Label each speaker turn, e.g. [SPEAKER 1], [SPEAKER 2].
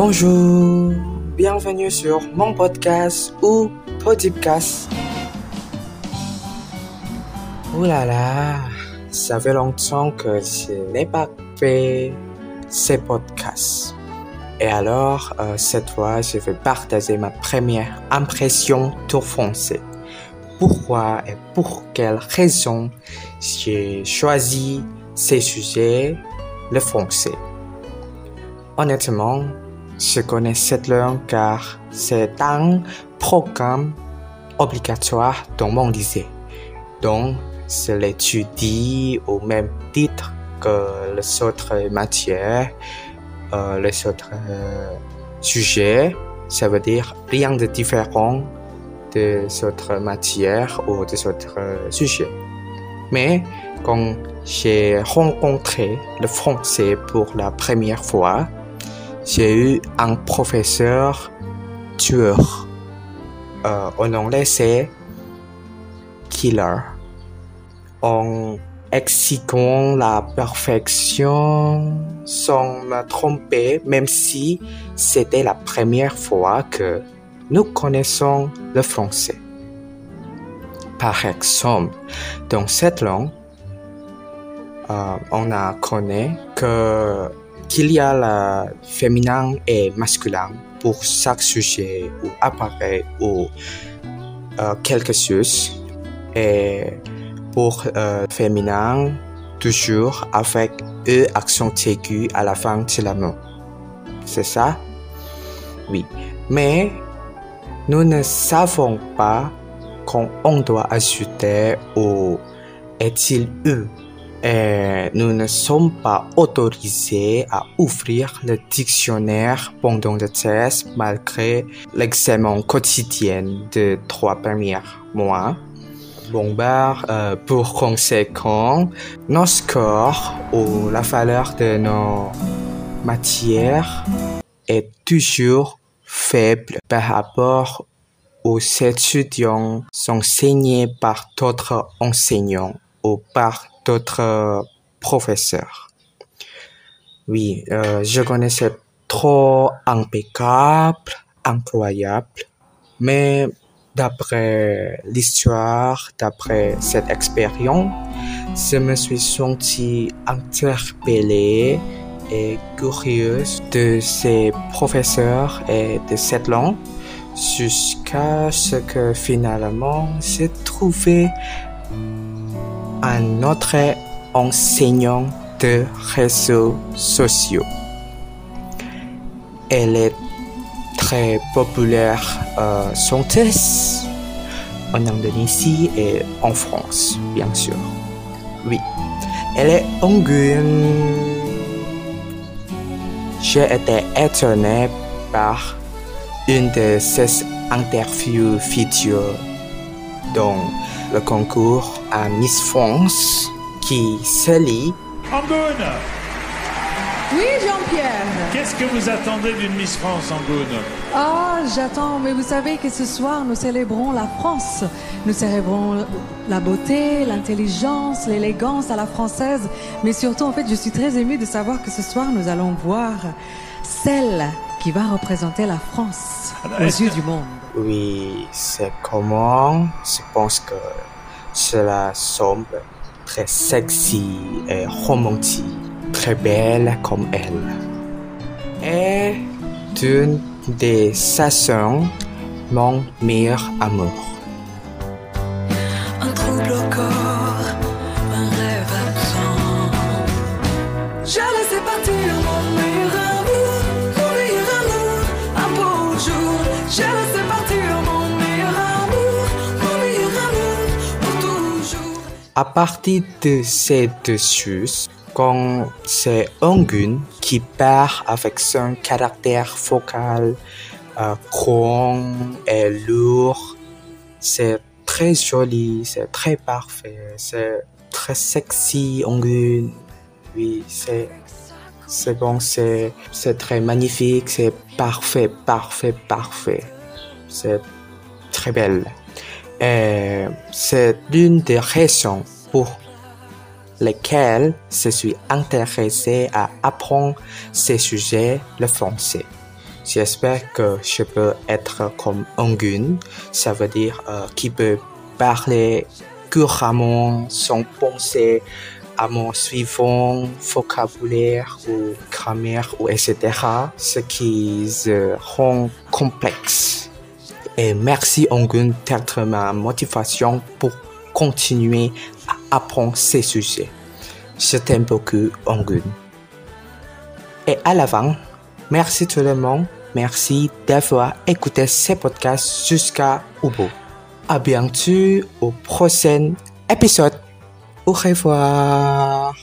[SPEAKER 1] Bonjour, bienvenue sur mon podcast ou podcast. Ouh là là, ça fait longtemps que je n'ai pas fait ces podcasts. Et alors, euh, cette fois, je vais partager ma première impression tour français. Pourquoi et pour quelle raison j'ai choisi ces sujets, le français? Honnêtement, je connais cette langue car c'est un programme obligatoire dans mon lycée. Donc, je l'étudie au même titre que les autres matières, euh, les autres euh, sujets. Ça veut dire rien de différent des autres matières ou des autres euh, sujets. Mais quand j'ai rencontré le français pour la première fois, j'ai eu un professeur tueur. Euh, en anglais, c'est killer. En exigeant la perfection sans me tromper, même si c'était la première fois que nous connaissons le français. Par exemple, dans cette langue, euh, on a connu que qu'il y a le féminin et masculin pour chaque sujet ou appareil ou euh, quelque chose. Et pour euh, féminin, toujours avec E accent aigu à la fin de la mot. C'est ça? Oui. Mais nous ne savons pas quand on doit ajouter ou est-il eux et nous ne sommes pas autorisés à ouvrir le dictionnaire pendant le test malgré l'examen quotidien de trois premiers mois. Bon, bah, euh, pour conséquent, nos scores ou la valeur de nos matières est toujours faible par rapport aux étudiants enseignés par d'autres enseignants ou par d'autres professeurs. Oui, euh, je connaissais trop impeccable, incroyable, mais d'après l'histoire, d'après cette expérience, je me suis senti interpellé et curieuse de ces professeurs et de cette langue jusqu'à ce que finalement j'ai trouvé un autre enseignant de réseaux sociaux. Elle est très populaire euh, chanteuse en Indonésie et en France, bien sûr. Oui, elle est angune. J'ai été étonné par une de ses interviews vidéo dans le concours à Miss France qui se lit
[SPEAKER 2] Angoune
[SPEAKER 3] Oui, Jean-Pierre.
[SPEAKER 2] Qu'est-ce que vous attendez d'une Miss France, Angoune?
[SPEAKER 3] Ah, j'attends, mais vous savez que ce soir, nous célébrons la France. Nous célébrons la beauté, l'intelligence, l'élégance à la française. Mais surtout, en fait, je suis très émue de savoir que ce soir, nous allons voir celle qui va représenter la France aux yeux du monde.
[SPEAKER 1] Oui, c'est comment je pense que cela semble très sexy et romantique, très belle comme elle. Et d'une des saisons, mon meilleur amour.
[SPEAKER 4] Un trouble au corps,
[SPEAKER 1] À partir de ces deux quand c'est Ongun qui part avec son caractère vocal euh, grand et lourd, c'est très joli, c'est très parfait, c'est très sexy Ongun. Oui, c'est c'est bon, c'est très magnifique, c'est parfait, parfait, parfait. C'est très belle. Et c'est l'une des raisons pour lesquelles je suis intéressé à apprendre ces sujets, le français. J'espère que je peux être comme Ongun, ça veut dire euh, qui peut parler couramment sans penser à mon suivant vocabulaire ou grammaire ou etc. Ce qui se rend complexe. Et merci Ongun d'être ma motivation pour continuer à apprendre ces sujets. Je t'aime beaucoup Ongun. Et à l'avant, merci tout le monde. Merci d'avoir écouté ces podcasts jusqu'à au bout. À bientôt au prochain épisode. Au revoir.